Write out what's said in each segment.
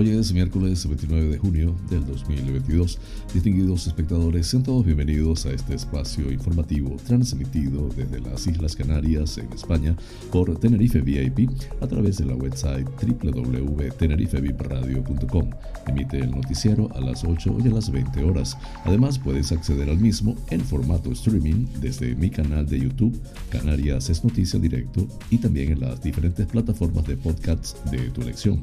Hoy es miércoles 29 de junio del 2022. Distinguidos espectadores, sean todos bienvenidos a este espacio informativo transmitido desde las Islas Canarias en España por Tenerife VIP a través de la website www.tenerifevipradio.com. Emite el noticiero a las 8 y a las 20 horas. Además, puedes acceder al mismo en formato streaming desde mi canal de YouTube, Canarias es Noticia Directo, y también en las diferentes plataformas de podcasts de tu elección.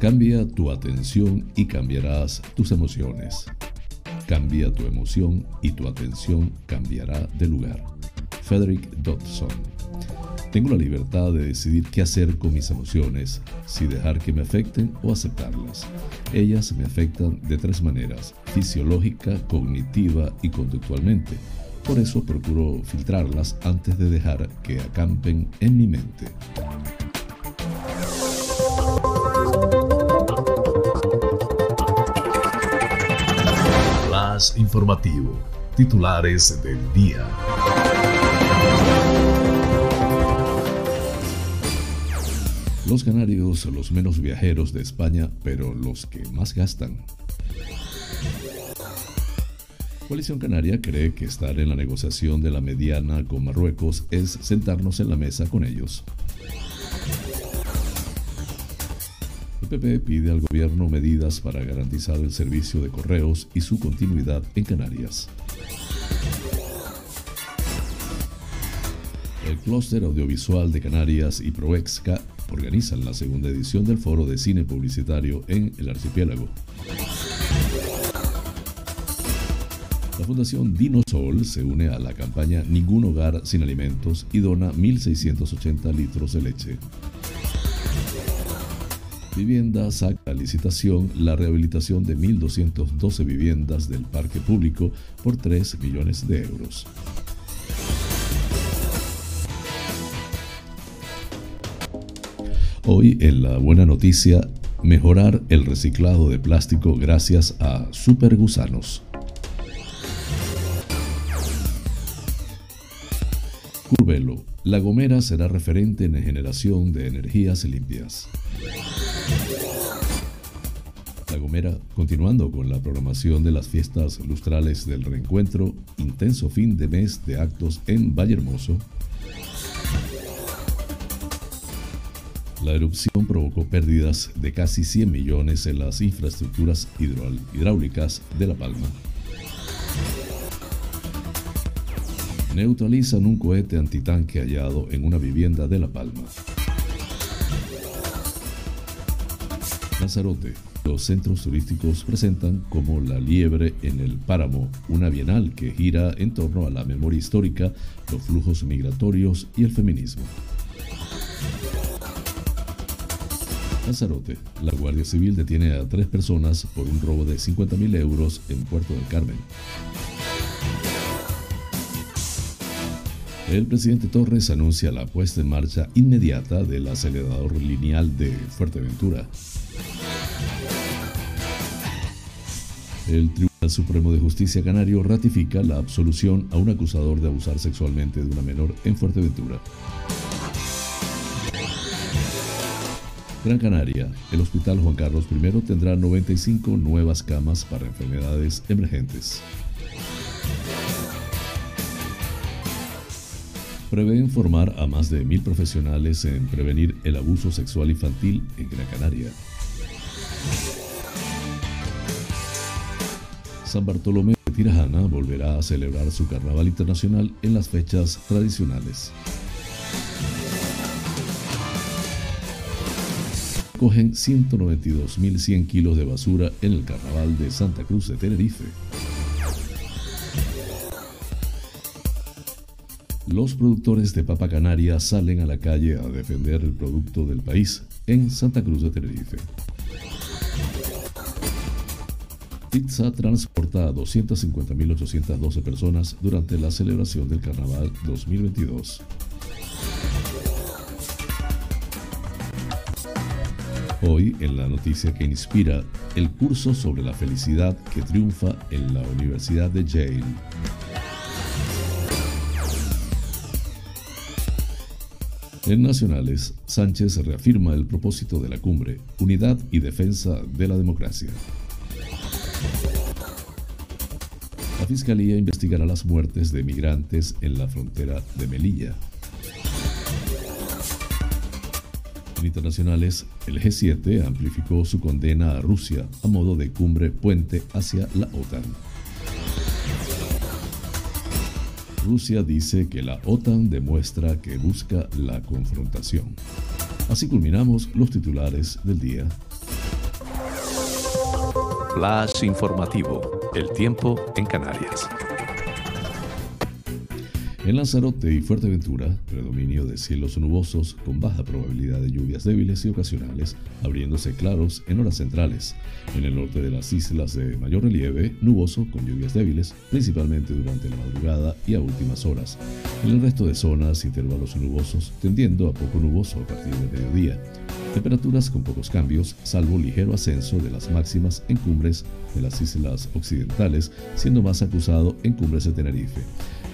Cambia tu atención y cambiarás tus emociones. Cambia tu emoción y tu atención cambiará de lugar. Frederick Dodson. Tengo la libertad de decidir qué hacer con mis emociones, si dejar que me afecten o aceptarlas. Ellas me afectan de tres maneras, fisiológica, cognitiva y conductualmente. Por eso procuro filtrarlas antes de dejar que acampen en mi mente. Informativo. Titulares del día. Los canarios son los menos viajeros de España, pero los que más gastan. Coalición Canaria cree que estar en la negociación de la mediana con Marruecos es sentarnos en la mesa con ellos. PP pide al gobierno medidas para garantizar el servicio de correos y su continuidad en Canarias. El Clúster Audiovisual de Canarias y Proexca organizan la segunda edición del Foro de Cine Publicitario en el archipiélago. La Fundación Dinosol se une a la campaña Ningún hogar sin alimentos y dona 1.680 litros de leche. Vivienda saca a licitación la rehabilitación de 1.212 viviendas del parque público por 3 millones de euros. Hoy en la buena noticia, mejorar el reciclado de plástico gracias a supergusanos. Curvelo, La Gomera será referente en generación de energías limpias. La Gomera, continuando con la programación de las fiestas lustrales del reencuentro, intenso fin de mes de actos en Vallehermoso. La erupción provocó pérdidas de casi 100 millones en las infraestructuras hidráulicas de La Palma. Neutralizan un cohete antitanque hallado en una vivienda de La Palma. Lanzarote. Los centros turísticos presentan como La Liebre en el Páramo, una bienal que gira en torno a la memoria histórica, los flujos migratorios y el feminismo. Lanzarote. La Guardia Civil detiene a tres personas por un robo de 50.000 euros en Puerto del Carmen. El presidente Torres anuncia la puesta en marcha inmediata del acelerador lineal de Fuerteventura. El Tribunal Supremo de Justicia Canario ratifica la absolución a un acusador de abusar sexualmente de una menor en Fuerteventura. Gran Canaria, el Hospital Juan Carlos I tendrá 95 nuevas camas para enfermedades emergentes. Prevén formar a más de mil profesionales en prevenir el abuso sexual infantil en Gran Canaria. San Bartolomé Tirajana volverá a celebrar su carnaval internacional en las fechas tradicionales. Cogen 192.100 kilos de basura en el carnaval de Santa Cruz de Tenerife. Los productores de papa canaria salen a la calle a defender el producto del país en Santa Cruz de Tenerife. Pizza a 250.812 personas durante la celebración del Carnaval 2022. Hoy, en la noticia que inspira, el curso sobre la felicidad que triunfa en la Universidad de Yale. En Nacionales, Sánchez reafirma el propósito de la cumbre, unidad y defensa de la democracia. La Fiscalía investigará las muertes de migrantes en la frontera de Melilla. En internacionales, el G7 amplificó su condena a Rusia a modo de cumbre puente hacia la OTAN. Rusia dice que la OTAN demuestra que busca la confrontación. Así culminamos los titulares del día. Flash informativo. El tiempo en Canarias. En Lanzarote y Fuerteventura, predominio de cielos nubosos con baja probabilidad de lluvias débiles y ocasionales, abriéndose claros en horas centrales. En el norte de las islas de mayor relieve, nuboso con lluvias débiles, principalmente durante la madrugada y a últimas horas. En el resto de zonas, intervalos nubosos, tendiendo a poco nuboso a partir del mediodía. Temperaturas con pocos cambios, salvo ligero ascenso de las máximas en cumbres de las islas occidentales, siendo más acusado en cumbres de Tenerife.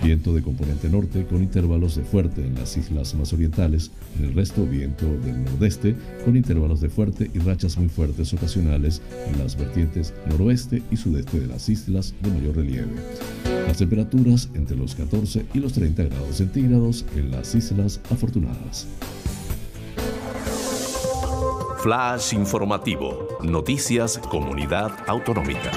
Viento de componente norte con intervalos de fuerte en las islas más orientales, en el resto viento del nordeste con intervalos de fuerte y rachas muy fuertes ocasionales en las vertientes noroeste y sudeste de las islas de mayor relieve. Las temperaturas entre los 14 y los 30 grados centígrados en las islas afortunadas. Flash informativo. Noticias Comunidad Autonómica.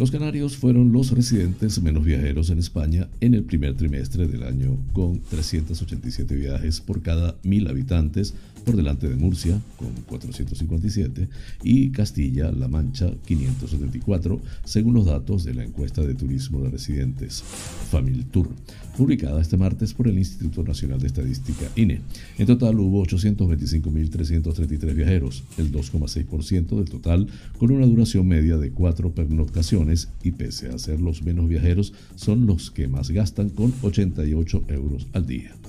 Los canarios fueron los residentes menos viajeros en España en el primer trimestre del año, con 387 viajes por cada mil habitantes, por delante de Murcia, con 457, y Castilla-La Mancha, 574, según los datos de la encuesta de turismo de residentes, Familtour, publicada este martes por el Instituto Nacional de Estadística, INE. En total hubo 825.333 viajeros, el 2,6% del total, con una duración media de cuatro pernoctaciones y pese a ser los menos viajeros, son los que más gastan con 88 euros al día.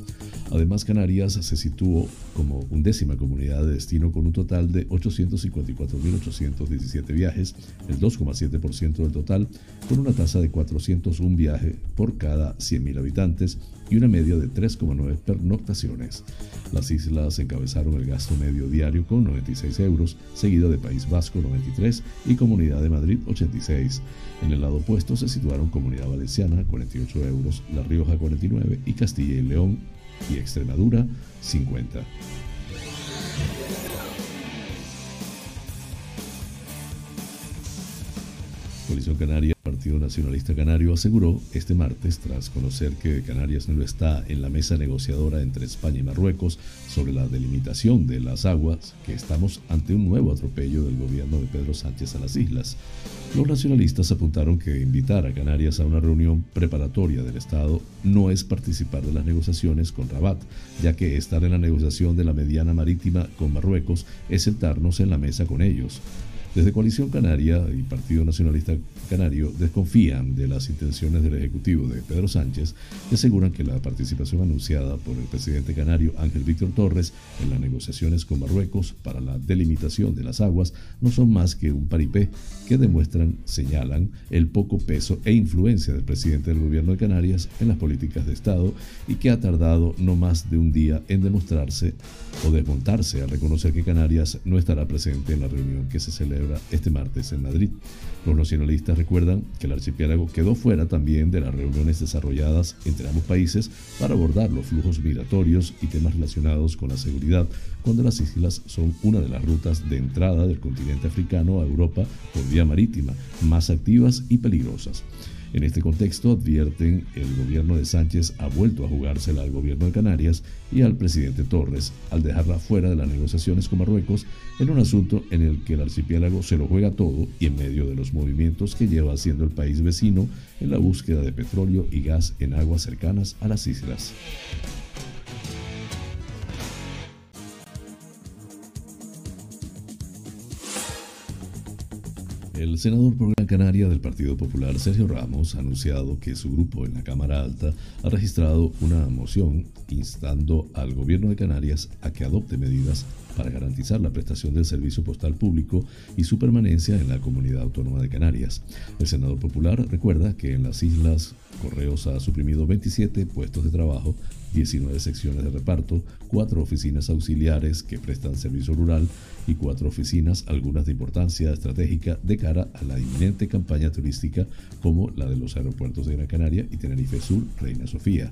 Además, Canarias se situó como undécima comunidad de destino con un total de 854.817 viajes, el 2,7% del total, con una tasa de 401 viajes por cada 100.000 habitantes y una media de 3,9 pernoctaciones. Las islas encabezaron el gasto medio diario con 96 euros, seguido de País Vasco 93 y Comunidad de Madrid 86. En el lado opuesto se situaron Comunidad Valenciana 48 euros, La Rioja 49 y Castilla y León y Extremadura 50. Coalición Canaria, Partido Nacionalista Canario, aseguró este martes, tras conocer que Canarias no está en la mesa negociadora entre España y Marruecos sobre la delimitación de las aguas, que estamos ante un nuevo atropello del gobierno de Pedro Sánchez a las islas. Los nacionalistas apuntaron que invitar a Canarias a una reunión preparatoria del Estado no es participar de las negociaciones con Rabat, ya que estar en la negociación de la mediana marítima con Marruecos es sentarnos en la mesa con ellos. Desde Coalición Canaria y Partido Nacionalista Canario desconfían de las intenciones del Ejecutivo de Pedro Sánchez y aseguran que la participación anunciada por el presidente canario Ángel Víctor Torres en las negociaciones con Marruecos para la delimitación de las aguas no son más que un paripé que demuestran, señalan, el poco peso e influencia del presidente del gobierno de Canarias en las políticas de Estado y que ha tardado no más de un día en demostrarse o desmontarse al reconocer que Canarias no estará presente en la reunión que se celebra este martes en Madrid. Los nacionalistas recuerdan que el archipiélago quedó fuera también de las reuniones desarrolladas entre ambos países para abordar los flujos migratorios y temas relacionados con la seguridad, cuando las islas son una de las rutas de entrada del continente africano a Europa por vía marítima, más activas y peligrosas. En este contexto, advierten, el gobierno de Sánchez ha vuelto a jugársela al gobierno de Canarias y al presidente Torres al dejarla fuera de las negociaciones con Marruecos en un asunto en el que el archipiélago se lo juega todo y en medio de los movimientos que lleva haciendo el país vecino en la búsqueda de petróleo y gas en aguas cercanas a las islas. El senador por Gran Canaria del Partido Popular, Sergio Ramos, ha anunciado que su grupo en la Cámara Alta ha registrado una moción instando al gobierno de Canarias a que adopte medidas para garantizar la prestación del servicio postal público y su permanencia en la comunidad autónoma de Canarias. El senador popular recuerda que en las islas Correos ha suprimido 27 puestos de trabajo 19 secciones de reparto, 4 oficinas auxiliares que prestan servicio rural y 4 oficinas, algunas de importancia estratégica de cara a la inminente campaña turística como la de los aeropuertos de Gran Canaria y Tenerife Sur, Reina Sofía.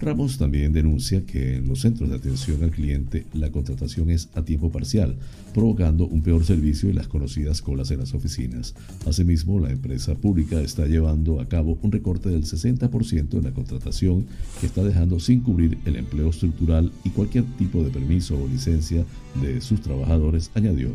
Ramos también denuncia que en los centros de atención al cliente la contratación es a tiempo parcial, provocando un peor servicio y las conocidas colas en las oficinas. Asimismo, la empresa pública está llevando a cabo un recorte del 60% en la contratación que está dejando sin cubrir el empleo estructural y cualquier tipo de permiso o licencia de sus trabajadores, añadió.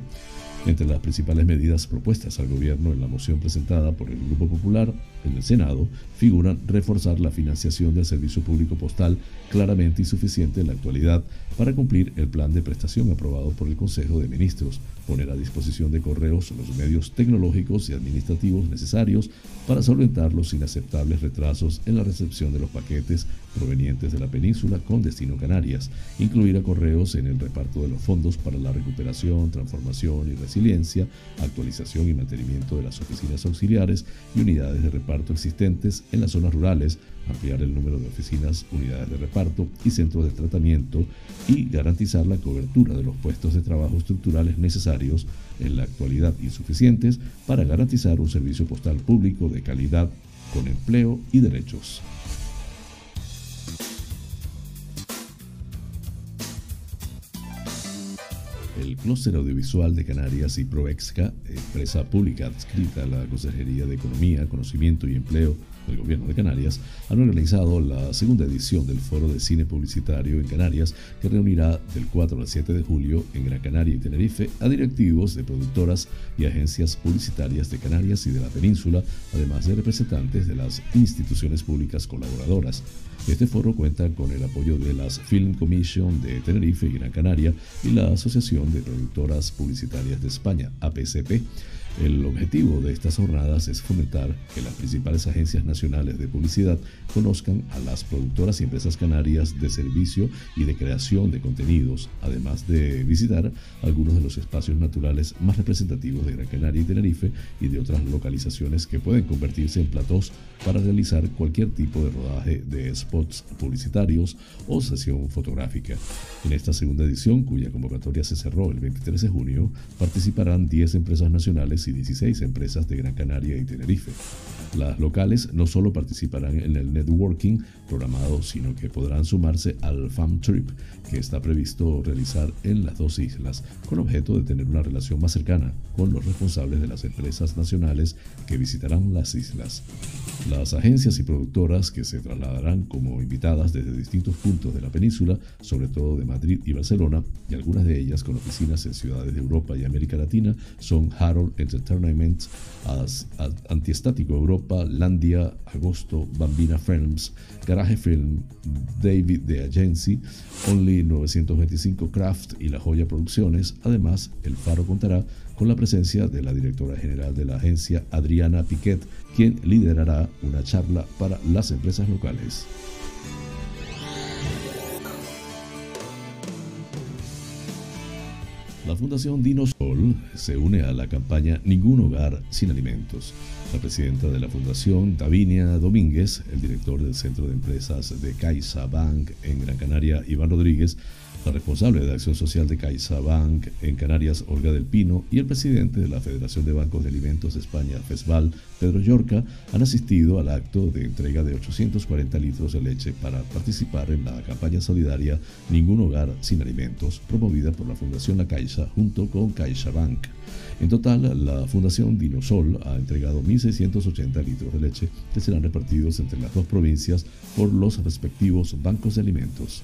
Entre las principales medidas propuestas al gobierno en la moción presentada por el Grupo Popular en el Senado figuran reforzar la financiación del servicio público postal claramente insuficiente en la actualidad para cumplir el plan de prestación aprobado por el Consejo de Ministros, poner a disposición de correos los medios tecnológicos y administrativos necesarios para solventar los inaceptables retrasos en la recepción de los paquetes provenientes de la península con destino Canarias, incluir a correos en el reparto de los fondos para la recuperación, transformación y resiliencia, actualización y mantenimiento de las oficinas auxiliares y unidades de reparto existentes en las zonas rurales, ampliar el número de oficinas, unidades de reparto y centros de tratamiento y garantizar la cobertura de los puestos de trabajo estructurales necesarios en la actualidad insuficientes para garantizar un servicio postal público de calidad con empleo y derechos. El Clúster Audiovisual de Canarias y Proexca, empresa pública adscrita a la Consejería de Economía, Conocimiento y Empleo del Gobierno de Canarias, han organizado la segunda edición del Foro de Cine Publicitario en Canarias, que reunirá del 4 al 7 de julio en Gran Canaria y Tenerife a directivos de productoras y agencias publicitarias de Canarias y de la península, además de representantes de las instituciones públicas colaboradoras. Este foro cuenta con el apoyo de las Film Commission de Tenerife y Gran Canaria y la Asociación de Productoras Publicitarias de España, APCP. El objetivo de estas jornadas es fomentar que las principales agencias nacionales de publicidad conozcan a las productoras y empresas canarias de servicio y de creación de contenidos, además de visitar algunos de los espacios naturales más representativos de Gran Canaria y Tenerife y de otras localizaciones que pueden convertirse en platós para realizar cualquier tipo de rodaje de spots publicitarios o sesión fotográfica. En esta segunda edición, cuya convocatoria se cerró el 23 de junio, participarán 10 empresas nacionales y 16 empresas de Gran Canaria y Tenerife. Las locales no solo participarán en el networking programado, sino que podrán sumarse al Fam Trip que está previsto realizar en las dos islas, con objeto de tener una relación más cercana con los responsables de las empresas nacionales que visitarán las islas. Las agencias y productoras que se trasladarán como invitadas desde distintos puntos de la península, sobre todo de Madrid y Barcelona, y algunas de ellas con oficinas en ciudades de Europa y América Latina, son Harold Entertainment, Antiestático Europa, Landia, Agosto, Bambina Films, Garage Film, David The Agency, Only 925 Craft y La Joya Producciones. Además, El Faro contará con la presencia de la directora general de la agencia, Adriana Piquet, quien liderará una charla para las empresas locales. La Fundación Dinosol se une a la campaña Ningún hogar sin alimentos. La presidenta de la Fundación, Davinia Domínguez, el director del Centro de Empresas de Caixa Bank en Gran Canaria, Iván Rodríguez, La responsable de Acción Social de CaixaBank en Canarias, Olga del Pino, y el presidente de la Federación de Bancos de Alimentos de España, FESBAL, Pedro Yorca, han asistido al acto de entrega de 840 litros de leche para participar en la campaña solidaria Ningún Hogar Sin Alimentos, promovida por la Fundación La Caixa junto con CaixaBank. En total, la Fundación Dinosol ha entregado 1.680 litros de leche que serán repartidos entre las dos provincias por los respectivos bancos de alimentos.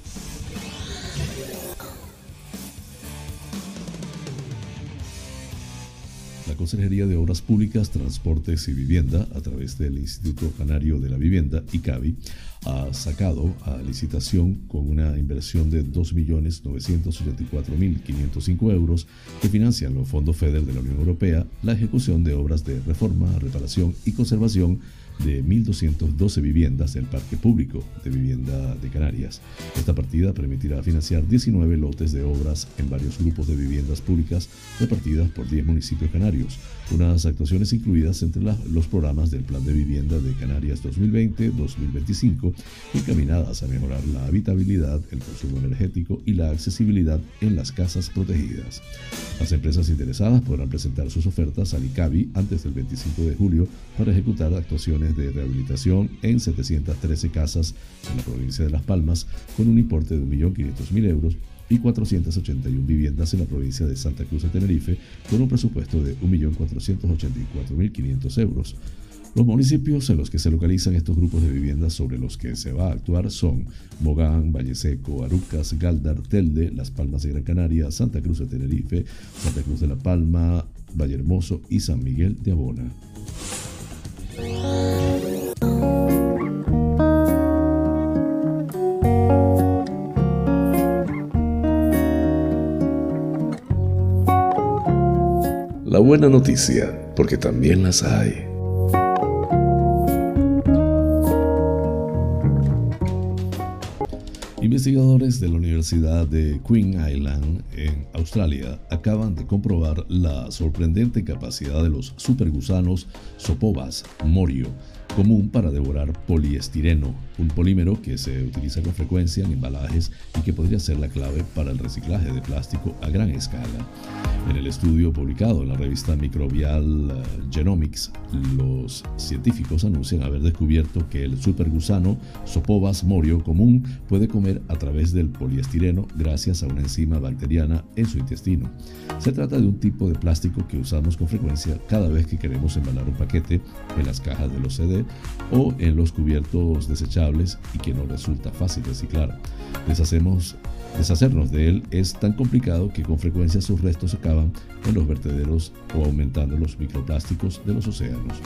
La Consejería de Obras Públicas, Transportes y Vivienda, a través del Instituto Canario de la Vivienda, ICAVI, ha sacado a licitación con una inversión de 2.984.505 euros que financian los fondos FEDER de la Unión Europea la ejecución de obras de reforma, reparación y conservación de 1.212 viviendas del Parque Público de Vivienda de Canarias. Esta partida permitirá financiar 19 lotes de obras en varios grupos de viviendas públicas repartidas por 10 municipios canarios, unas actuaciones incluidas entre los programas del Plan de Vivienda de Canarias 2020-2025, encaminadas a mejorar la habitabilidad, el consumo energético y la accesibilidad en las casas protegidas. Las empresas interesadas podrán presentar sus ofertas al ICABI antes del 25 de julio para ejecutar actuaciones de rehabilitación en 713 casas en la provincia de Las Palmas con un importe de 1.500.000 euros y 481 viviendas en la provincia de Santa Cruz de Tenerife con un presupuesto de 1.484.500 euros. Los municipios en los que se localizan estos grupos de viviendas sobre los que se va a actuar son Mogán, Valle Seco, Arucas, Galdar, Telde, Las Palmas de Gran Canaria, Santa Cruz de Tenerife, Santa Cruz de la Palma, Valle Hermoso y San Miguel de Abona. La buena noticia, porque también las hay. Investigadores de la Universidad de Queen Island en Australia acaban de comprobar la sorprendente capacidad de los supergusanos Sopovas morio común para devorar poliestireno, un polímero que se utiliza con frecuencia en embalajes y que podría ser la clave para el reciclaje de plástico a gran escala. En el estudio publicado en la revista Microbial eh, Genomics, los científicos anuncian haber descubierto que el supergusano Sopovas morio común puede comer a través del poliestireno gracias a una enzima bacteriana en su intestino. Se trata de un tipo de plástico que usamos con frecuencia cada vez que queremos embalar un paquete en las cajas de los CD o en los cubiertos desechables y que no resulta fácil reciclar. Deshacernos de él es tan complicado que con frecuencia sus restos acaban en los vertederos o aumentando los microplásticos de los océanos.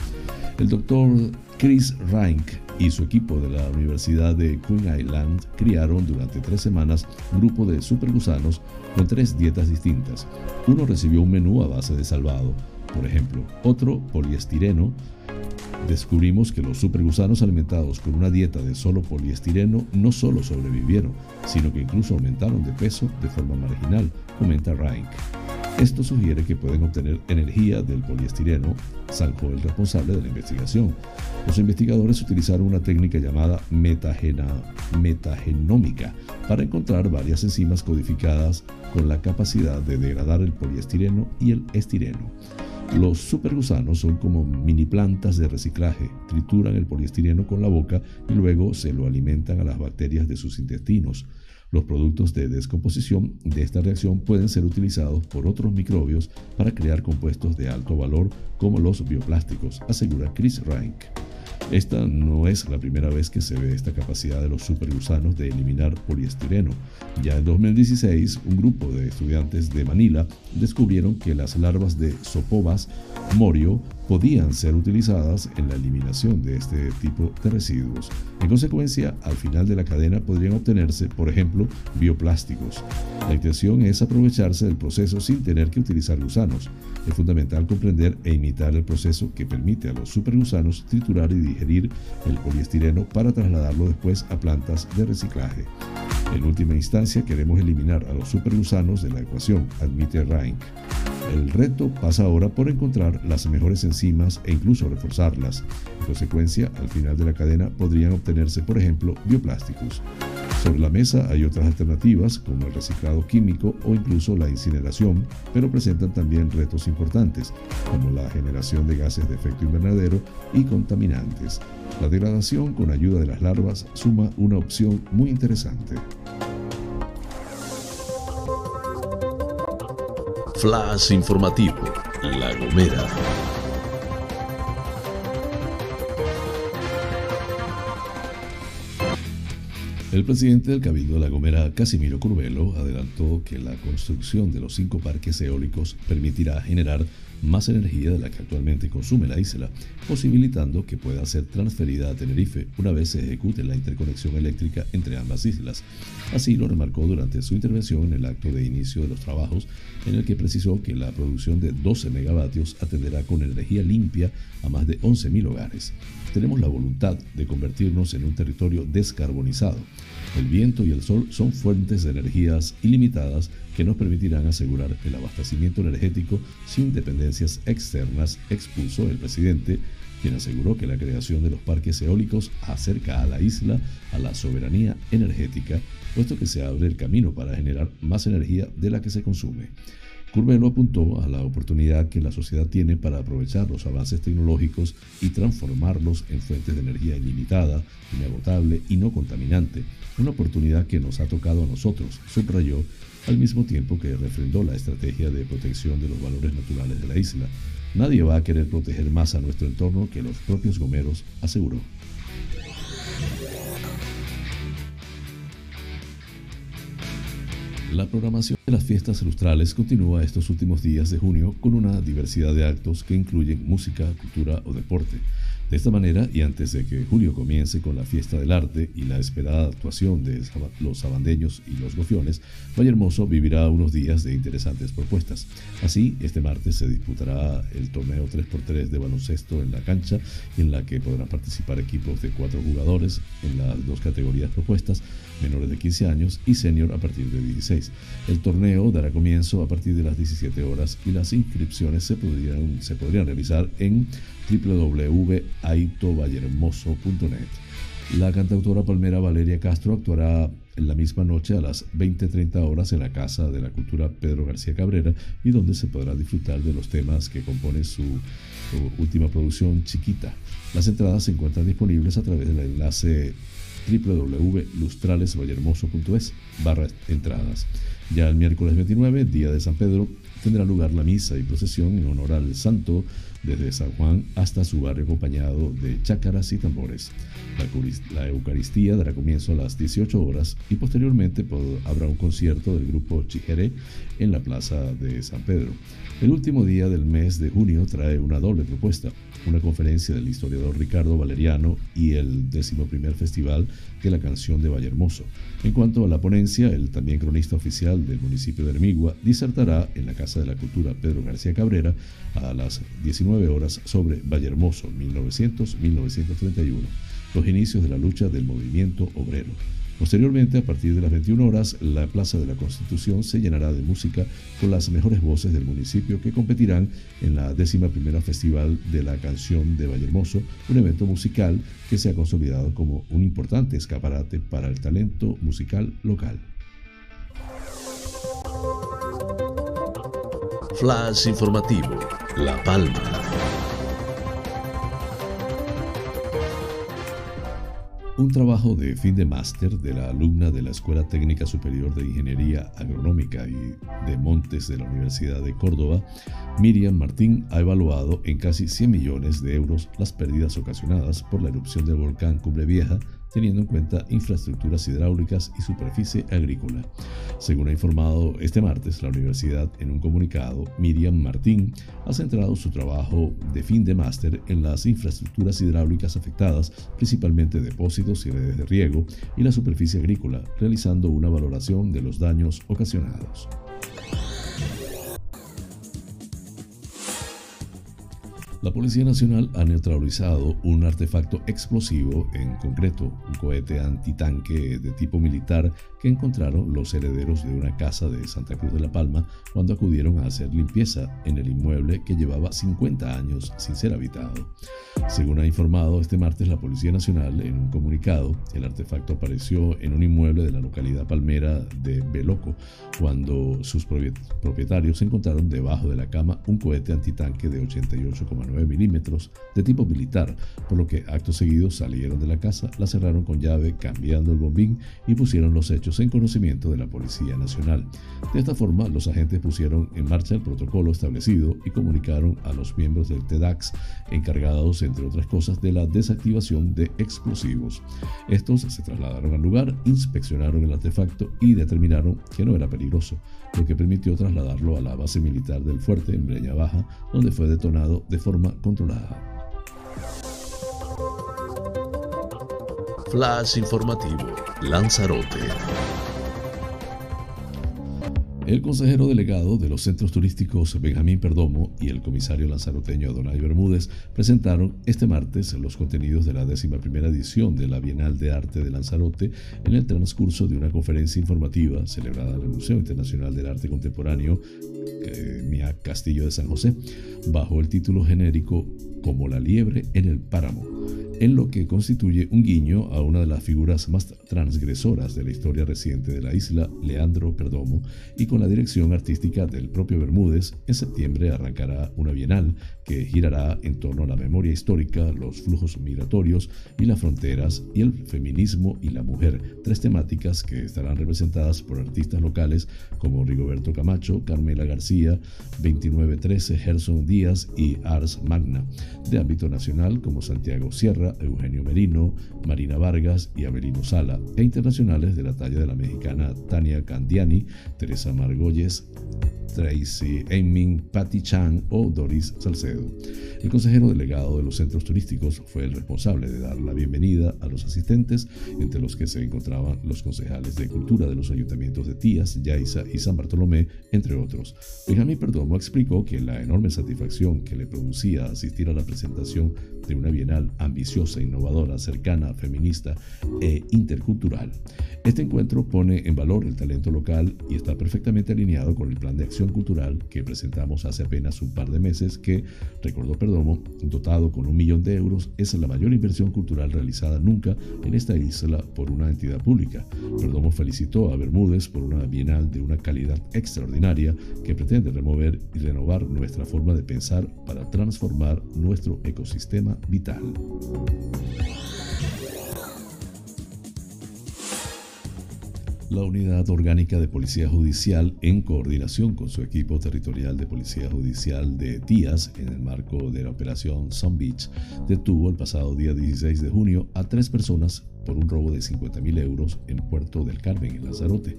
El doctor Chris Rank y su equipo de la Universidad de Queen Island criaron durante tres semanas un grupo de supergusanos con tres dietas distintas. Uno recibió un menú a base de salvado, por ejemplo, otro poliestireno, descubrimos que los supergusanos alimentados con una dieta de solo poliestireno no solo sobrevivieron, sino que incluso aumentaron de peso de forma marginal, comenta Rank. Esto sugiere que pueden obtener energía del poliestireno, salvo el responsable de la investigación. Los investigadores utilizaron una técnica llamada metagenómica para encontrar varias enzimas codificadas con la capacidad de degradar el poliestireno y el estireno. Los supergusanos son como mini plantas de reciclaje, trituran el poliestireno con la boca y luego se lo alimentan a las bacterias de sus intestinos. Los productos de descomposición de esta reacción pueden ser utilizados por otros microbios para crear compuestos de alto valor como los bioplásticos, asegura Chris Rank. Esta no es la primera vez que se ve esta capacidad de los supergusanos de eliminar poliestireno. Ya en 2016, un grupo de estudiantes de Manila descubrieron que las larvas de Sopovas morio podían ser utilizadas en la eliminación de este tipo de residuos. En consecuencia, al final de la cadena podrían obtenerse, por ejemplo, bioplásticos. La intención es aprovecharse del proceso sin tener que utilizar gusanos. Es fundamental comprender e imitar el proceso que permite a los supergusanos triturar y digerir el poliestireno para trasladarlo después a plantas de reciclaje. En última instancia, queremos eliminar a los supergusanos de la ecuación, admite Rank. El reto pasa ahora por encontrar las mejores enzimas e incluso reforzarlas. En consecuencia, al final de la cadena podrían obtenerse, por ejemplo, bioplásticos. Sobre la mesa hay otras alternativas como el reciclado químico o incluso la incineración, pero presentan también retos importantes como la generación de gases de efecto invernadero y contaminantes. La degradación con ayuda de las larvas suma una opción muy interesante. Flash informativo, La Gomera. El presidente del Cabildo de La Gomera, Casimiro Curvelo, adelantó que la construcción de los cinco parques eólicos permitirá generar más energía de la que actualmente consume la isla, posibilitando que pueda ser transferida a Tenerife una vez se ejecute la interconexión eléctrica entre ambas islas. Así lo remarcó durante su intervención en el acto de inicio de los trabajos, en el que precisó que la producción de 12 megavatios atenderá con energía limpia a más de 11.000 hogares tenemos la voluntad de convertirnos en un territorio descarbonizado. El viento y el sol son fuentes de energías ilimitadas que nos permitirán asegurar el abastecimiento energético sin dependencias externas, expuso el presidente, quien aseguró que la creación de los parques eólicos acerca a la isla a la soberanía energética, puesto que se abre el camino para generar más energía de la que se consume. Curvelo apuntó a la oportunidad que la sociedad tiene para aprovechar los avances tecnológicos y transformarlos en fuentes de energía ilimitada, inagotable y no contaminante, una oportunidad que nos ha tocado a nosotros, subrayó, al mismo tiempo que refrendó la estrategia de protección de los valores naturales de la isla. Nadie va a querer proteger más a nuestro entorno que los propios gomeros, aseguró. La programación de las fiestas lustrales continúa estos últimos días de junio con una diversidad de actos que incluyen música, cultura o deporte. De esta manera, y antes de que julio comience con la fiesta del arte y la esperada actuación de los sabandeños y los gofiones, Vallehermoso vivirá unos días de interesantes propuestas. Así, este martes se disputará el torneo 3x3 de baloncesto en la cancha, en la que podrán participar equipos de cuatro jugadores en las dos categorías propuestas, menores de 15 años y senior a partir de 16. El torneo dará comienzo a partir de las 17 horas y las inscripciones se podrían, se podrían realizar en www.aitovallehermoso.net. La cantautora palmera Valeria Castro actuará en la misma noche a las 20.30 horas en la Casa de la Cultura Pedro García Cabrera y donde se podrá disfrutar de los temas que componen su, su última producción Chiquita. Las entradas se encuentran disponibles a través del enlace www.lustralesvallehermoso.es barra entradas. Ya el miércoles 29, día de San Pedro, tendrá lugar la misa y procesión en honor al santo desde San Juan hasta su barrio acompañado de chácaras y tambores. La, Eucaristía dará comienzo a las 18 horas y posteriormente habrá un concierto del grupo Chijere en la plaza de San Pedro. El último día del mes de junio trae una doble propuesta, una conferencia del historiador Ricardo Valeriano y el décimo primer festival de la canción de Vallehermoso. En cuanto a la ponencia, el también cronista oficial del municipio de Hermigua disertará en la Casa de la Cultura Pedro García Cabrera a las 19 horas sobre Vallehermoso 1900-1931, los inicios de la lucha del movimiento obrero. Posteriormente, a partir de las 21 horas, la Plaza de la Constitución se llenará de música con las mejores voces del municipio que competirán en la décima primera Festival de la Canción de Vallehermoso, un evento musical que se ha consolidado como un importante escaparate para el talento musical local. Flash informativo, La Palma. Un trabajo de fin de máster de la alumna de la Escuela Técnica Superior de Ingeniería Agronómica y de Montes de la Universidad de Córdoba, Miriam Martín ha evaluado en casi 100 millones de euros las pérdidas ocasionadas por la erupción del volcán Cumbre Vieja teniendo en cuenta infraestructuras hidráulicas y superficie agrícola. Según ha informado este martes la universidad en un comunicado, Miriam Martín ha centrado su trabajo de fin de máster en las infraestructuras hidráulicas afectadas, principalmente depósitos y redes de riego, y la superficie agrícola, realizando una valoración de los daños ocasionados. La Policía Nacional ha neutralizado un artefacto explosivo, en concreto un cohete antitanque de tipo militar que encontraron los herederos de una casa de Santa Cruz de la Palma cuando acudieron a hacer limpieza en el inmueble que llevaba 50 años sin ser habitado. Según ha informado este martes la Policía Nacional en un comunicado, el artefacto apareció en un inmueble de la localidad palmera de Beloco cuando sus propietarios encontraron debajo de la cama un cohete antitanque de 88,9 milímetros de tipo militar, por lo que acto seguido salieron de la casa, la cerraron con llave cambiando el bombín y pusieron los hechos en conocimiento de la Policía Nacional. De esta forma, los agentes pusieron en marcha el protocolo establecido y comunicaron a los miembros del TEDAX encargados, entre otras cosas, de la desactivación de explosivos. Estos se trasladaron al lugar, inspeccionaron el artefacto y determinaron que no era peligroso, lo que permitió trasladarlo a la base militar del fuerte en Breña Baja, donde fue detonado de forma controlada. Flash informativo, Lanzarote. El consejero delegado de los centros turísticos Benjamín Perdomo y el comisario lanzaroteño Donay Bermúdez presentaron este martes los contenidos de la décima primera edición de la Bienal de Arte de Lanzarote en el transcurso de una conferencia informativa celebrada en el Museo Internacional del Arte Contemporáneo Mia Castillo de San José, bajo el título genérico Como la liebre en el páramo en lo que constituye un guiño a una de las figuras más transgresoras de la historia reciente de la isla, Leandro Perdomo, y con la dirección artística del propio Bermúdez, en septiembre arrancará una bienal que girará en torno a la memoria histórica, los flujos migratorios y las fronteras, y el feminismo y la mujer, tres temáticas que estarán representadas por artistas locales como Rigoberto Camacho, Carmela García, 2913, Gerson Díaz y Ars Magna, de ámbito nacional como Santiago Sierra, Eugenio Merino, Marina Vargas y Avelino Sala, e internacionales de la talla de la mexicana Tania Candiani, Teresa Margolles, Tracy Aiming, Patty Chang o Doris Salcedo. El consejero delegado de los centros turísticos fue el responsable de dar la bienvenida a los asistentes, entre los que se encontraban los concejales de cultura de los ayuntamientos de Tías, Yaiza y San Bartolomé, entre otros. Benjamín Perdomo explicó que la enorme satisfacción que le producía asistir a la presentación de una bienal ambiciosa, innovadora, cercana, feminista e intercultural. Este encuentro pone en valor el talento local y está perfectamente alineado con el plan de acción cultural que presentamos hace apenas un par de meses que, recordó Perdomo, dotado con un millón de euros, es la mayor inversión cultural realizada nunca en esta isla por una entidad pública. Perdomo felicitó a Bermúdez por una bienal de una calidad extraordinaria que pretende remover y renovar nuestra forma de pensar para transformar nuestro ecosistema vital. La Unidad Orgánica de Policía Judicial, en coordinación con su equipo territorial de Policía Judicial de Díaz, en el marco de la operación Sun Beach, detuvo el pasado día 16 de junio a tres personas por un robo de 50 mil euros en Puerto del Carmen, en Lanzarote.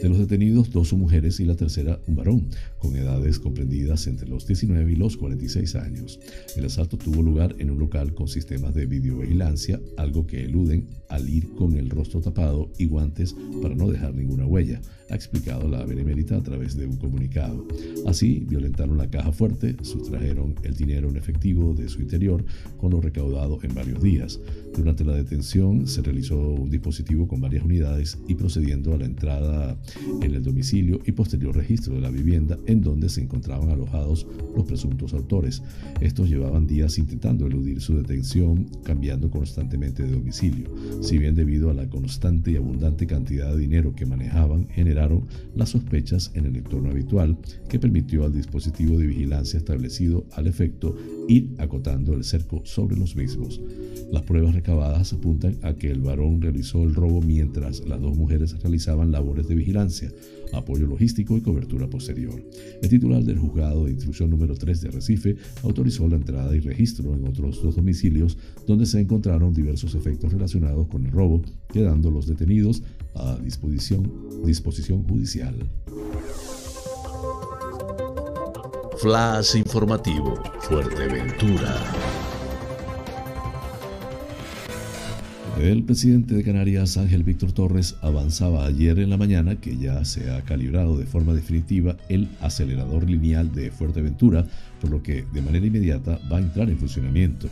De los detenidos, dos son mujeres y la tercera un varón, con edades comprendidas entre los 19 y los 46 años. El asalto tuvo lugar en un local con sistemas de videovigilancia, algo que eluden al ir con el rostro tapado y guantes para no dejar ninguna huella ha explicado la Benemérita a través de un comunicado. Así, violentaron la caja fuerte, sustrajeron el dinero en efectivo de su interior con lo recaudado en varios días. Durante la detención se realizó un dispositivo con varias unidades y procediendo a la entrada en el domicilio y posterior registro de la vivienda en donde se encontraban alojados los presuntos autores. Estos llevaban días intentando eludir su detención, cambiando constantemente de domicilio. Si bien debido a la constante y abundante cantidad de dinero que manejaban, generaban las sospechas en el entorno habitual, que permitió al dispositivo de vigilancia establecido al efecto ir acotando el cerco sobre los mismos. Las pruebas recabadas apuntan a que el varón realizó el robo mientras las dos mujeres realizaban labores de vigilancia, apoyo logístico y cobertura posterior. El titular del juzgado de instrucción número 3 de Recife autorizó la entrada y registro en otros dos domicilios donde se encontraron diversos efectos relacionados con el robo, quedando los detenidos a disposición, disposición judicial. Flash informativo, Fuerteventura. El presidente de Canarias, Ángel Víctor Torres, avanzaba ayer en la mañana que ya se ha calibrado de forma definitiva el acelerador lineal de Fuerteventura, por lo que de manera inmediata va a entrar en funcionamiento.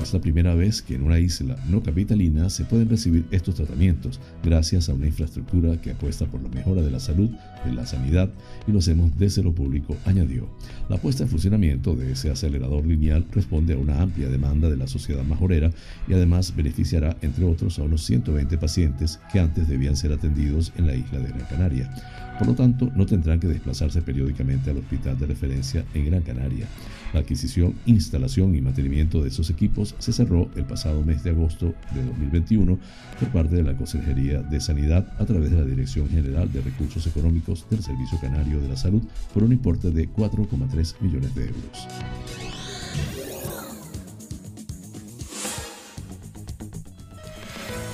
Es la primera vez que en una isla no capitalina se pueden recibir estos tratamientos, gracias a una infraestructura que apuesta por la mejora de la salud, de la sanidad y lo hacemos desde lo público, añadió. La puesta en funcionamiento de ese acelerador lineal responde a una amplia demanda de la sociedad majorera y además beneficiará, entre otros, a unos 120 pacientes que antes debían ser atendidos en la isla de Gran Canaria. Por lo tanto, no tendrán que desplazarse periódicamente al hospital de referencia en Gran Canaria. La adquisición, instalación y mantenimiento de esos equipos se cerró el pasado mes de agosto de 2021 por parte de la Consejería de Sanidad a través de la Dirección General de Recursos Económicos del Servicio Canario de la Salud por un importe de 4,3 millones de euros.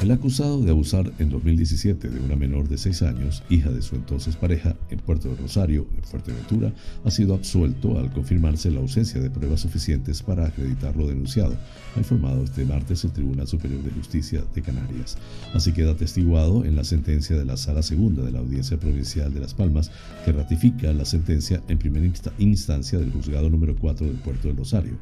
El acusado de abusar en 2017 de una menor de 6 años, hija de su entonces pareja, en Puerto de Rosario, en Fuerteventura, ha sido absuelto al confirmarse la ausencia de pruebas suficientes para acreditar lo denunciado, ha informado este martes el Tribunal Superior de Justicia de Canarias. Así queda atestiguado en la sentencia de la Sala Segunda de la Audiencia Provincial de Las Palmas, que ratifica la sentencia en primera instancia del Juzgado número 4 del Puerto de Rosario.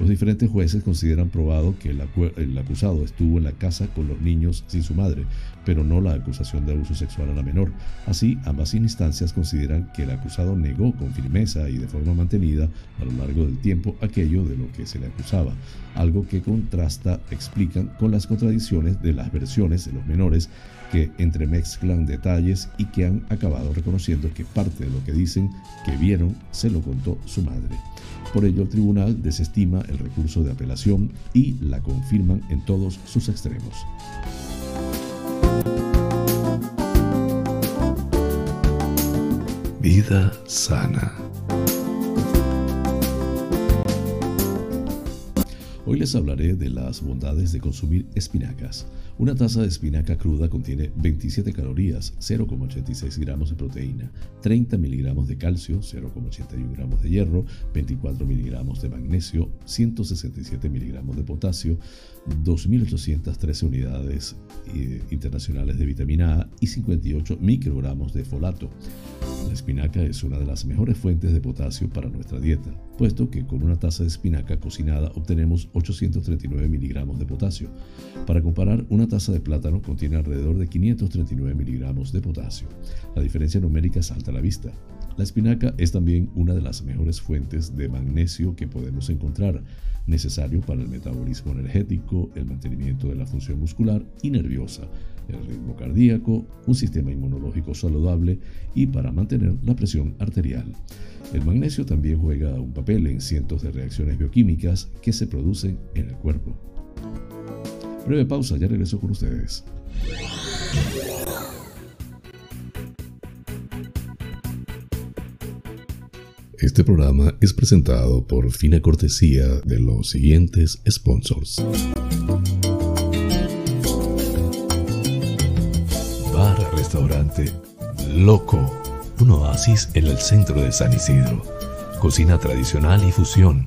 Los diferentes jueces consideran probado que el, acusado estuvo en la casa con los niños sin su madre, pero no la acusación de abuso sexual a la menor. Así, ambas instancias consideran que el acusado negó con firmeza y de forma mantenida a lo largo del tiempo aquello de lo que se le acusaba, algo que contrasta, explican, con las contradicciones de las versiones de los menores que entremezclan detalles y que han acabado reconociendo que parte de lo que dicen que vieron se lo contó su madre. Por ello, el tribunal desestima el recurso de apelación y la confirman en todos sus extremos. Vida sana. Hoy les hablaré de las bondades de consumir espinacas. Una taza de espinaca cruda contiene 27 calorías, 0,86 gramos de proteína, 30 miligramos de calcio, 0,81 gramos de hierro, 24 miligramos de magnesio, 167 miligramos de potasio, 2.813 unidades eh, internacionales de vitamina A y 58 microgramos de folato. La espinaca es una de las mejores fuentes de potasio para nuestra dieta, puesto que con una taza de espinaca cocinada obtenemos 839 miligramos de potasio. Para comparar, una taza de plátano contiene alrededor de 539 miligramos de potasio. La diferencia numérica salta a la vista. La espinaca es también una de las mejores fuentes de magnesio que podemos encontrar, necesario para el metabolismo energético, el mantenimiento de la función muscular y nerviosa, el ritmo cardíaco, un sistema inmunológico saludable y para mantener la presión arterial. El magnesio también juega un papel en cientos de reacciones bioquímicas que se producen en el cuerpo. Breve pausa, ya regreso con ustedes. Este programa es presentado por fina cortesía de los siguientes sponsors. Bar Restaurante Loco, un oasis en el centro de San Isidro. Cocina tradicional y fusión,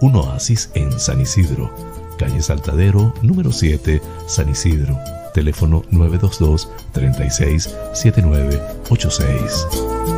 un oasis en San Isidro, calle Saltadero, número 7, San Isidro. Teléfono 922 36 7986.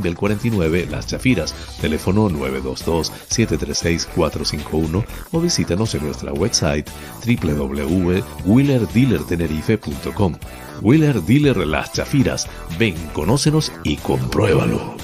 Bell 49 Las Chafiras, teléfono 922-736-451 o visítanos en nuestra website www.willerdealertenerife.com. Wheeler Dealer Las Chafiras, ven, conócenos y compruébalo.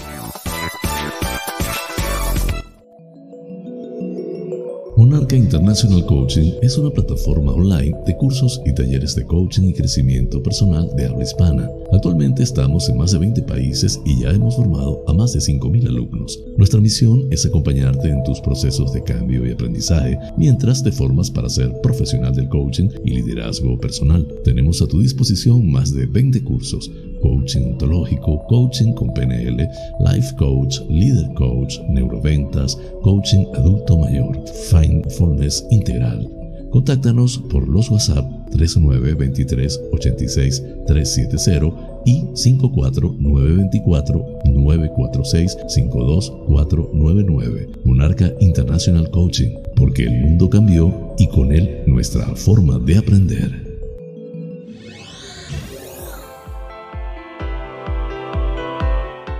Monarca International Coaching es una plataforma online de cursos y talleres de coaching y crecimiento personal de habla hispana. Actualmente estamos en más de 20 países y ya hemos formado a más de 5.000 alumnos. Nuestra misión es acompañarte en tus procesos de cambio y aprendizaje mientras te formas para ser profesional del coaching y liderazgo personal. Tenemos a tu disposición más de 20 cursos coaching ontológico, coaching con PNL, life coach, leader coach, neuroventas, coaching adulto mayor, mindfulness integral. Contáctanos por los WhatsApp 3923 86 370 y 54924 946 52499. Monarca International Coaching, porque el mundo cambió y con él nuestra forma de aprender.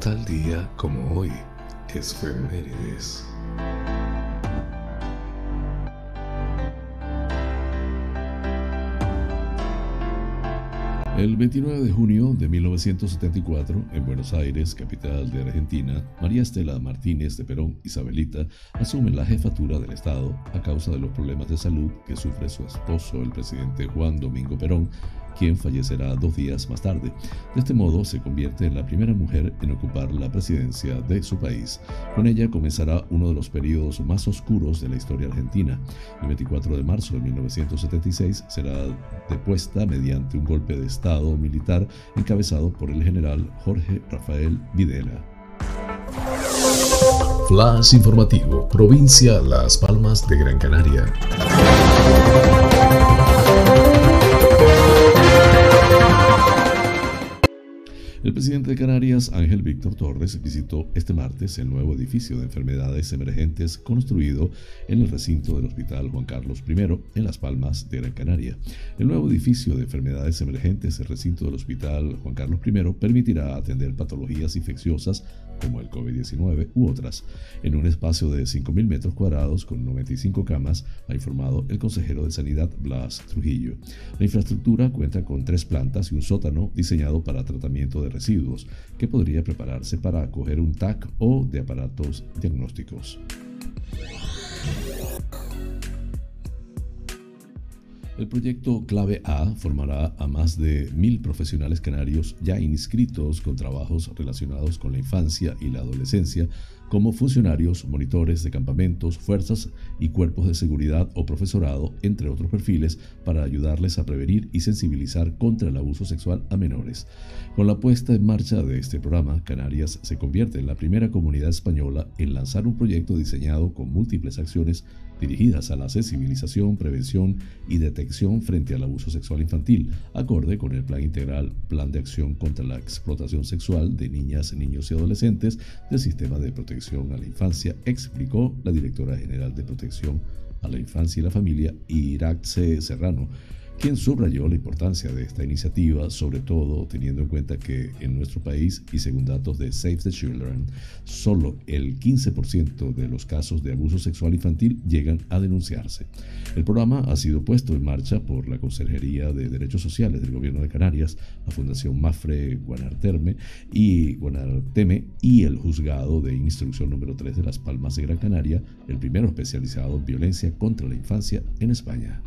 Tal día como hoy es Femérides. El 29 de junio de 1974, en Buenos Aires, capital de Argentina, María Estela Martínez de Perón Isabelita asume la jefatura del Estado a causa de los problemas de salud que sufre su esposo, el presidente Juan Domingo Perón, quien fallecerá dos días más tarde. De este modo, se convierte en la primera mujer en ocupar la presidencia de su país. Con ella comenzará uno de los periodos más oscuros de la historia argentina. El 24 de marzo de 1976 será depuesta mediante un golpe de Estado militar encabezado por el general Jorge Rafael Videla. Flash informativo, provincia Las Palmas de Gran Canaria. El presidente de Canarias, Ángel Víctor Torres, visitó este martes el nuevo edificio de enfermedades emergentes construido en el recinto del Hospital Juan Carlos I en Las Palmas de Gran Canaria. El nuevo edificio de enfermedades emergentes, el recinto del Hospital Juan Carlos I, permitirá atender patologías infecciosas como el COVID-19 u otras, en un espacio de 5.000 metros cuadrados con 95 camas, ha informado el consejero de Sanidad Blas Trujillo. La infraestructura cuenta con tres plantas y un sótano diseñado para tratamiento de residuos, que podría prepararse para acoger un TAC o de aparatos diagnósticos. El proyecto Clave A formará a más de mil profesionales canarios ya inscritos con trabajos relacionados con la infancia y la adolescencia como funcionarios, monitores de campamentos, fuerzas y cuerpos de seguridad o profesorado, entre otros perfiles, para ayudarles a prevenir y sensibilizar contra el abuso sexual a menores. Con la puesta en marcha de este programa, Canarias se convierte en la primera comunidad española en lanzar un proyecto diseñado con múltiples acciones dirigidas a la sensibilización, prevención y detección frente al abuso sexual infantil, acorde con el Plan Integral Plan de Acción contra la Explotación Sexual de Niñas, Niños y Adolescentes del Sistema de Protección a la Infancia, explicó la directora general de Protección a la Infancia y la Familia, C. Serrano quien subrayó la importancia de esta iniciativa, sobre todo teniendo en cuenta que en nuestro país, y según datos de Save the Children, solo el 15% de los casos de abuso sexual infantil llegan a denunciarse. El programa ha sido puesto en marcha por la Consejería de Derechos Sociales del Gobierno de Canarias, la Fundación Mafre Guanarteme y, Guanarteme y el Juzgado de Instrucción número 3 de Las Palmas de Gran Canaria, el primero especializado en violencia contra la infancia en España.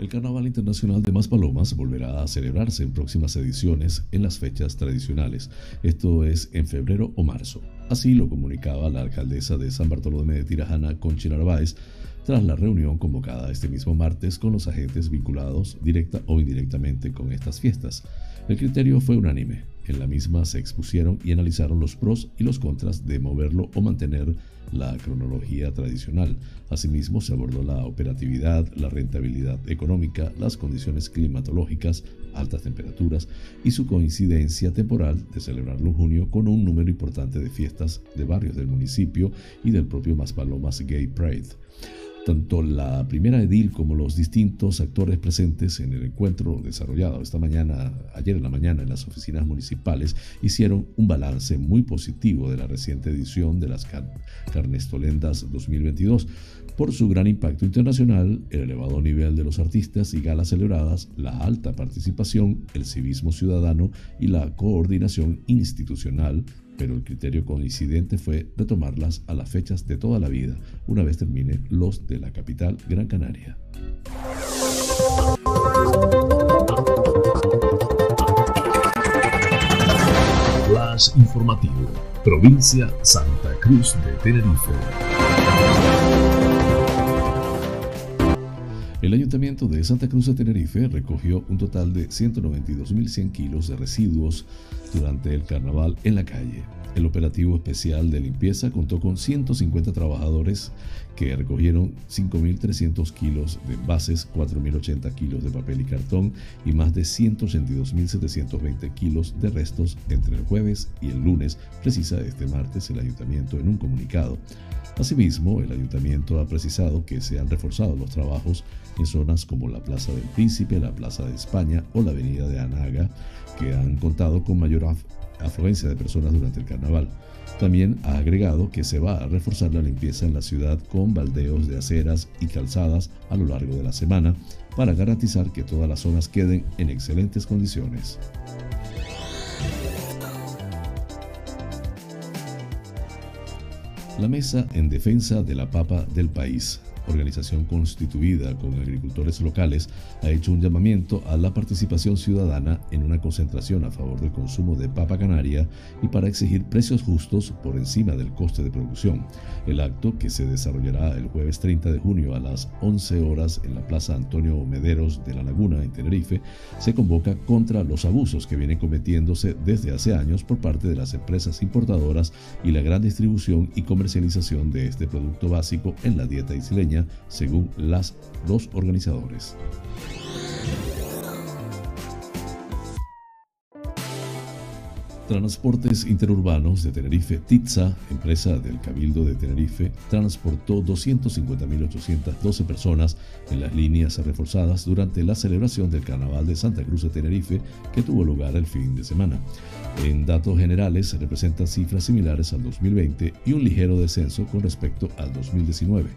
El Carnaval Internacional de Maspalomas volverá a celebrarse en próximas ediciones en las fechas tradicionales, esto es en febrero o marzo. Así lo comunicaba la alcaldesa de San Bartolomé de Tirajana, Conchi Narváez, tras la reunión convocada este mismo martes con los agentes vinculados directa o indirectamente con estas fiestas. El criterio fue unánime. En la misma se expusieron y analizaron los pros y los contras de moverlo o mantener la cronología tradicional. Asimismo, se abordó la operatividad, la rentabilidad económica, las condiciones climatológicas, altas temperaturas y su coincidencia temporal de celebrarlo en junio con un número importante de fiestas de barrios del municipio y del propio Maspalomas Gay Pride. Tanto la primera edil como los distintos actores presentes en el encuentro desarrollado esta mañana, ayer en la mañana en las oficinas municipales, hicieron un balance muy positivo de la reciente edición de las Carnestolendas 2022 por su gran impacto internacional, el elevado nivel de los artistas y galas celebradas, la alta participación, el civismo ciudadano y la coordinación institucional pero el criterio coincidente fue retomarlas a las fechas de toda la vida, una vez termine los de la capital Gran Canaria. Flash informativo, provincia Santa Cruz de Tenerife. El Ayuntamiento de Santa Cruz de Tenerife recogió un total de 192.100 kilos de residuos durante el carnaval en la calle. El operativo especial de limpieza contó con 150 trabajadores que recogieron 5.300 kilos de envases, 4.080 kilos de papel y cartón y más de 182.720 kilos de restos entre el jueves y el lunes, precisa este martes el ayuntamiento en un comunicado. Asimismo, el ayuntamiento ha precisado que se han reforzado los trabajos en zonas como la Plaza del Príncipe, la Plaza de España o la Avenida de Anaga, que han contado con mayor afluencia de personas durante el carnaval. También ha agregado que se va a reforzar la limpieza en la ciudad con baldeos de aceras y calzadas a lo largo de la semana para garantizar que todas las zonas queden en excelentes condiciones. La Mesa en Defensa de la Papa del País organización constituida con agricultores locales, ha hecho un llamamiento a la participación ciudadana en una concentración a favor del consumo de papa canaria y para exigir precios justos por encima del coste de producción. El acto, que se desarrollará el jueves 30 de junio a las 11 horas en la Plaza Antonio Mederos de la Laguna, en Tenerife, se convoca contra los abusos que vienen cometiéndose desde hace años por parte de las empresas importadoras y la gran distribución y comercialización de este producto básico en la dieta isleña según las, los organizadores. Transportes Interurbanos de Tenerife, TITSA, empresa del Cabildo de Tenerife, transportó 250.812 personas en las líneas reforzadas durante la celebración del Carnaval de Santa Cruz de Tenerife que tuvo lugar el fin de semana. En datos generales se representan cifras similares al 2020 y un ligero descenso con respecto al 2019.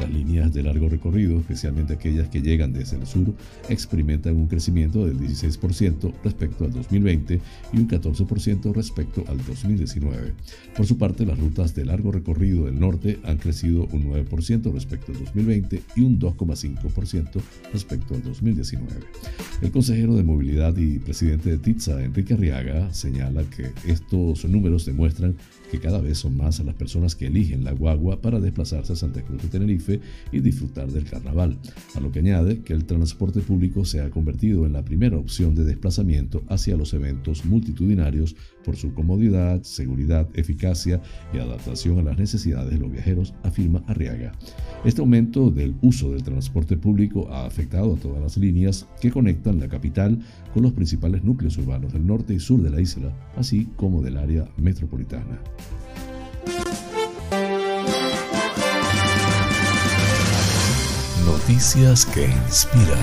Las líneas de largo recorrido, especialmente aquellas que llegan desde el sur, experimentan un crecimiento del 16% respecto al 2020 y un 14% respecto al 2019. Por su parte, las rutas de largo recorrido del norte han crecido un 9% respecto al 2020 y un 2,5% respecto al 2019. El consejero de movilidad y presidente de TITSA, Enrique Arriaga, señala que estos números demuestran que cada vez son más las personas que eligen la guagua para desplazarse a Santa Cruz de Tenerife y disfrutar del carnaval, a lo que añade que el transporte público se ha convertido en la primera opción de desplazamiento hacia los eventos multitudinarios por su comodidad, seguridad, eficacia y adaptación a las necesidades de los viajeros, afirma Arriaga. Este aumento del uso del transporte público ha afectado a todas las líneas que conectan la capital con los principales núcleos urbanos del norte y sur de la isla, así como del área metropolitana. Noticias que inspiran.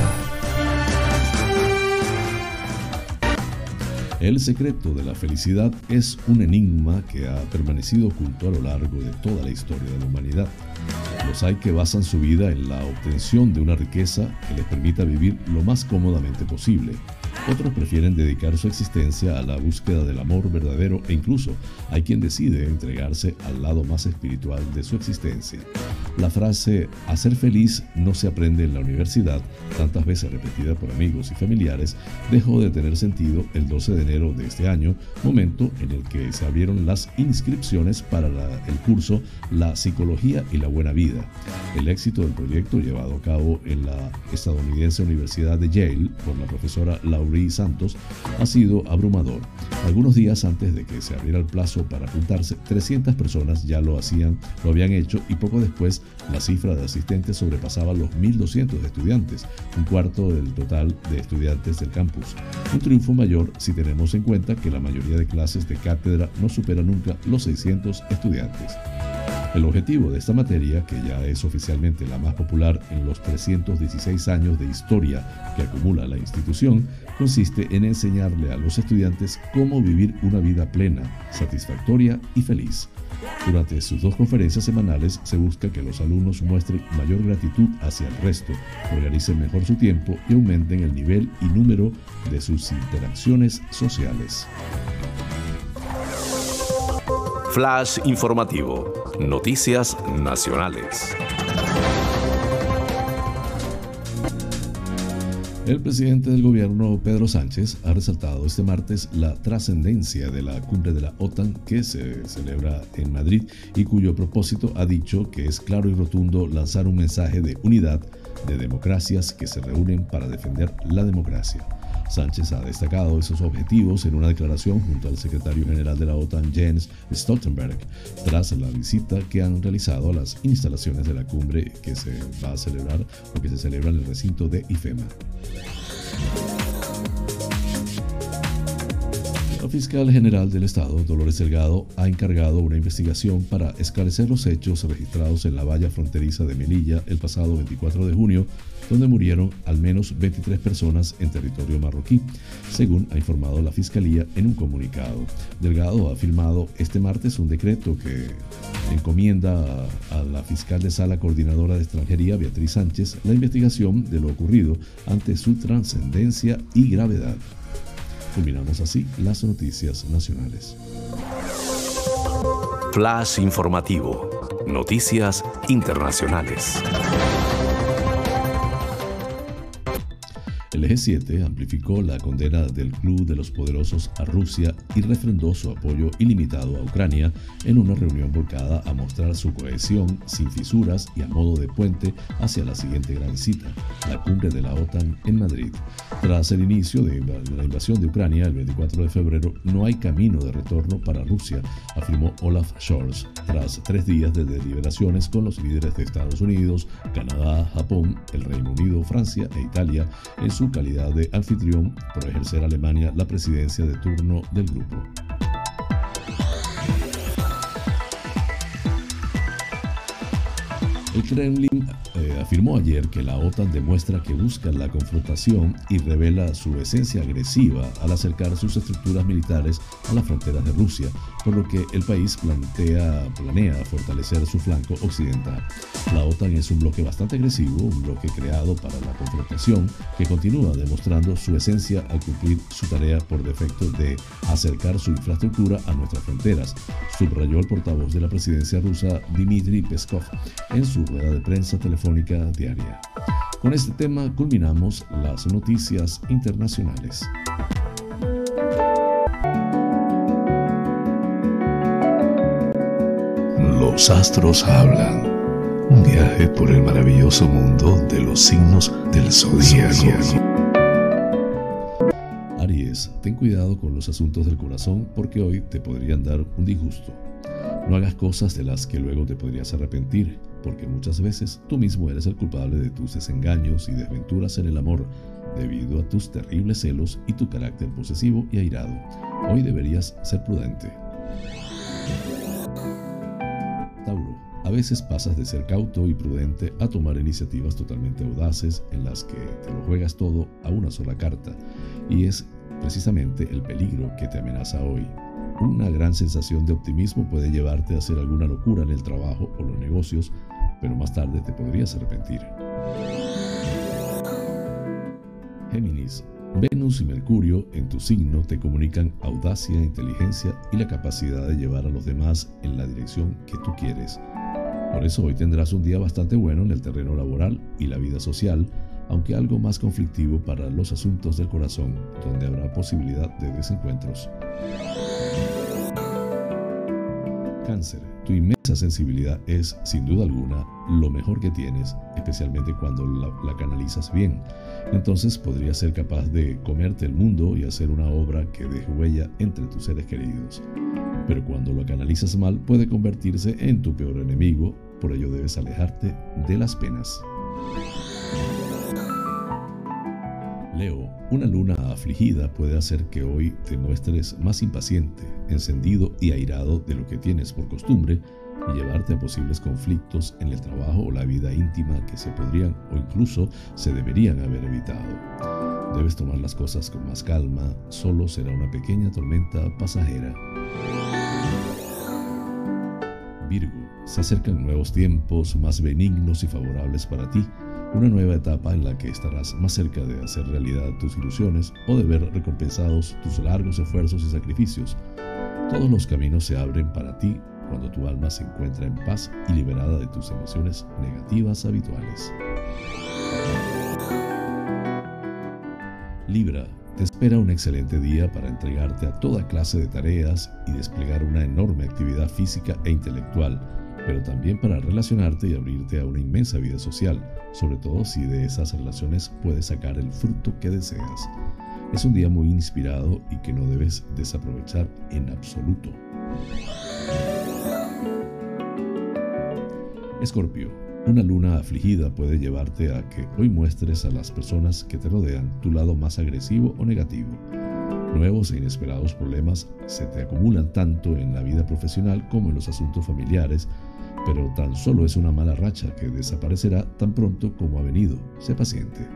El secreto de la felicidad es un enigma que ha permanecido oculto a lo largo de toda la historia de la humanidad. Los hay que basan su vida en la obtención de una riqueza que les permita vivir lo más cómodamente posible, Otros prefieren dedicar su existencia a la búsqueda del amor verdadero e incluso hay quien decide entregarse al lado más espiritual de su existencia. La frase hacer feliz no se aprende en la universidad, tantas veces repetida por amigos y familiares, dejó de tener sentido el 12 de enero de este año, momento en el que se abrieron las inscripciones para el curso La Psicología y la Buena Vida. El éxito del proyecto llevado a cabo en la estadounidense Universidad de Yale por la profesora Laurie Santos ha sido abrumador. Algunos días antes de que se abriera el plazo para apuntarse, 300 personas ya lo hacían, lo habían hecho y poco después la cifra de asistentes sobrepasaba los 1.200 estudiantes, un cuarto del total de estudiantes del campus. Un triunfo mayor si tenemos en cuenta que la mayoría de clases de cátedra no supera nunca los 600 estudiantes. El objetivo de esta materia, que ya es oficialmente la más popular en los 316 años de historia que acumula la institución, consiste en enseñarle a los estudiantes cómo vivir una vida plena, satisfactoria y feliz. Durante sus dos conferencias semanales se busca que los alumnos muestren mayor gratitud hacia el resto, organicen mejor su tiempo y aumenten el nivel y número de sus interacciones sociales. Flash informativo. Noticias nacionales. El presidente del gobierno, Pedro Sánchez, ha resaltado este martes la trascendencia de la cumbre de la OTAN que se celebra en Madrid y cuyo propósito ha dicho que es claro y rotundo lanzar un mensaje de unidad de democracias que se reúnen para defender la democracia. Sánchez ha destacado esos objetivos en una declaración junto al secretario general de la OTAN, Jens Stoltenberg, tras la visita que han realizado a las instalaciones de la cumbre que se va a celebrar o que se celebra en el recinto de IFEMA. La fiscal general del Estado, Dolores Delgado, ha encargado una investigación para esclarecer los hechos registrados en la valla fronteriza de Melilla el pasado 24 de junio, donde murieron al menos 23 personas en territorio marroquí, según ha informado la Fiscalía en un comunicado. Delgado ha firmado este martes un decreto que encomienda a, a la fiscal de sala coordinadora de extranjería, Beatriz Sánchez, la investigación de lo ocurrido ante su trascendencia y gravedad. Culminamos así las noticias nacionales. Flash informativo. Noticias internacionales. El G7 amplificó la condena del Club de los Poderosos a Rusia y refrendó su apoyo ilimitado a Ucrania en una reunión volcada a mostrar su cohesión sin fisuras y a modo de puente hacia la siguiente gran cita, la cumbre de la OTAN en Madrid. Tras el inicio de la invasión de Ucrania el 24 de febrero, no hay camino de retorno para Rusia, afirmó Olaf Scholz, tras tres días de deliberaciones con los líderes de Estados Unidos, Canadá, Japón, el Reino Unido, Francia e Italia en su calidad de anfitrión por ejercer Alemania la presidencia de turno del grupo. El Kremlin eh, afirmó ayer que la OTAN demuestra que busca la confrontación y revela su esencia agresiva al acercar sus estructuras militares a las fronteras de Rusia, por lo que el país plantea, planea fortalecer su flanco occidental. La OTAN es un bloque bastante agresivo, un bloque creado para la confrontación, que continúa demostrando su esencia al cumplir su tarea por defecto de acercar su infraestructura a nuestras fronteras, subrayó el portavoz de la presidencia rusa Dmitry Peskov en su rueda de prensa telefónica diaria. Con este tema culminamos las noticias internacionales. Los astros hablan. Un viaje por el maravilloso mundo de los signos del zodiaco. Aries, ten cuidado con los asuntos del corazón porque hoy te podrían dar un disgusto. No hagas cosas de las que luego te podrías arrepentir, porque muchas veces tú mismo eres el culpable de tus desengaños y desventuras en el amor, debido a tus terribles celos y tu carácter posesivo y airado. Hoy deberías ser prudente. Tauro, a veces pasas de ser cauto y prudente a tomar iniciativas totalmente audaces en las que te lo juegas todo a una sola carta, y es precisamente el peligro que te amenaza hoy. Una gran sensación de optimismo puede llevarte a hacer alguna locura en el trabajo o los negocios, pero más tarde te podrías arrepentir. Géminis, Venus y Mercurio en tu signo te comunican audacia, inteligencia y la capacidad de llevar a los demás en la dirección que tú quieres. Por eso hoy tendrás un día bastante bueno en el terreno laboral y la vida social, aunque algo más conflictivo para los asuntos del corazón, donde habrá posibilidad de desencuentros. Tu inmensa sensibilidad es, sin duda alguna, lo mejor que tienes, especialmente cuando la, canalizas bien. Entonces podrías ser capaz de comerte el mundo y hacer una obra que deje huella entre tus seres queridos. Pero cuando lo canalizas mal puede convertirse en tu peor enemigo, por ello debes alejarte de las penas. Leo, una luna afligida puede hacer que hoy te muestres más impaciente, encendido y airado de lo que tienes por costumbre y llevarte a posibles conflictos en el trabajo o la vida íntima que se podrían o incluso se deberían haber evitado. Debes tomar las cosas con más calma, solo será una pequeña tormenta pasajera. Virgo, se acercan nuevos tiempos más benignos y favorables para ti una nueva etapa en la que estarás más cerca de hacer realidad tus ilusiones o de ver recompensados tus largos esfuerzos y sacrificios. Todos los caminos se abren para ti cuando tu alma se encuentra en paz y liberada de tus emociones negativas habituales. Libra, te espera un excelente día para entregarte a toda clase de tareas y desplegar una enorme actividad física e intelectual pero también para relacionarte y abrirte a una inmensa vida social, sobre todo si de esas relaciones puedes sacar el fruto que deseas. Es un día muy inspirado y que no debes desaprovechar en absoluto. Escorpio, una luna afligida puede llevarte a que hoy muestres a las personas que te rodean tu lado más agresivo o negativo. Nuevos e inesperados problemas se te acumulan tanto en la vida profesional como en los asuntos familiares pero tan solo es una mala racha que desaparecerá tan pronto como ha venido. Sé paciente.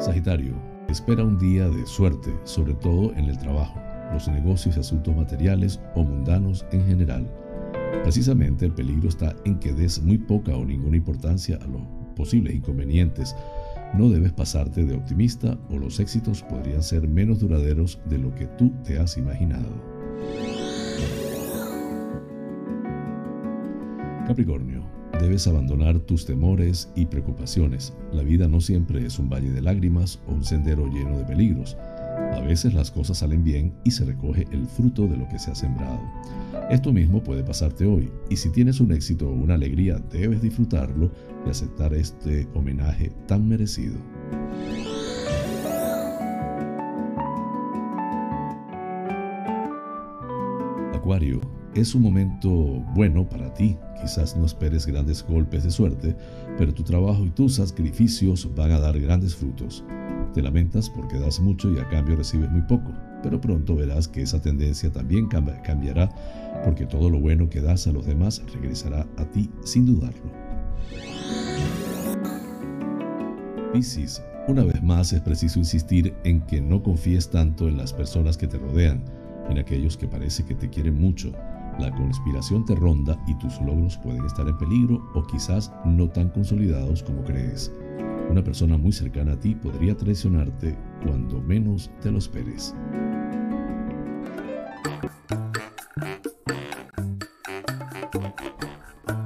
Sagitario, espera un día de suerte, sobre todo en el trabajo, los negocios y asuntos materiales o mundanos en general. Precisamente el peligro está en que des muy poca o ninguna importancia a los posibles inconvenientes. No debes pasarte de optimista o los éxitos podrían ser menos duraderos de lo que tú te has imaginado. Capricornio, debes abandonar tus temores y preocupaciones. La vida no siempre es un valle de lágrimas o un sendero lleno de peligros. A veces las cosas salen bien y se recoge el fruto de lo que se ha sembrado. Esto mismo puede pasarte hoy y si tienes un éxito o una alegría debes disfrutarlo y aceptar este homenaje tan merecido. Acuario, es un momento bueno para ti. Quizás no esperes grandes golpes de suerte, pero tu trabajo y tus sacrificios van a dar grandes frutos. Te lamentas porque das mucho y a cambio recibes muy poco, pero pronto verás que esa tendencia también cambiará porque todo lo bueno que das a los demás regresará a ti sin dudarlo. Piscis, una vez más es preciso insistir en que no confíes tanto en las personas que te rodean, en aquellos que parece que te quieren mucho, la conspiración te ronda y tus logros pueden estar en peligro o quizás no tan consolidados como crees. Una persona muy cercana a ti podría traicionarte cuando menos te lo esperes.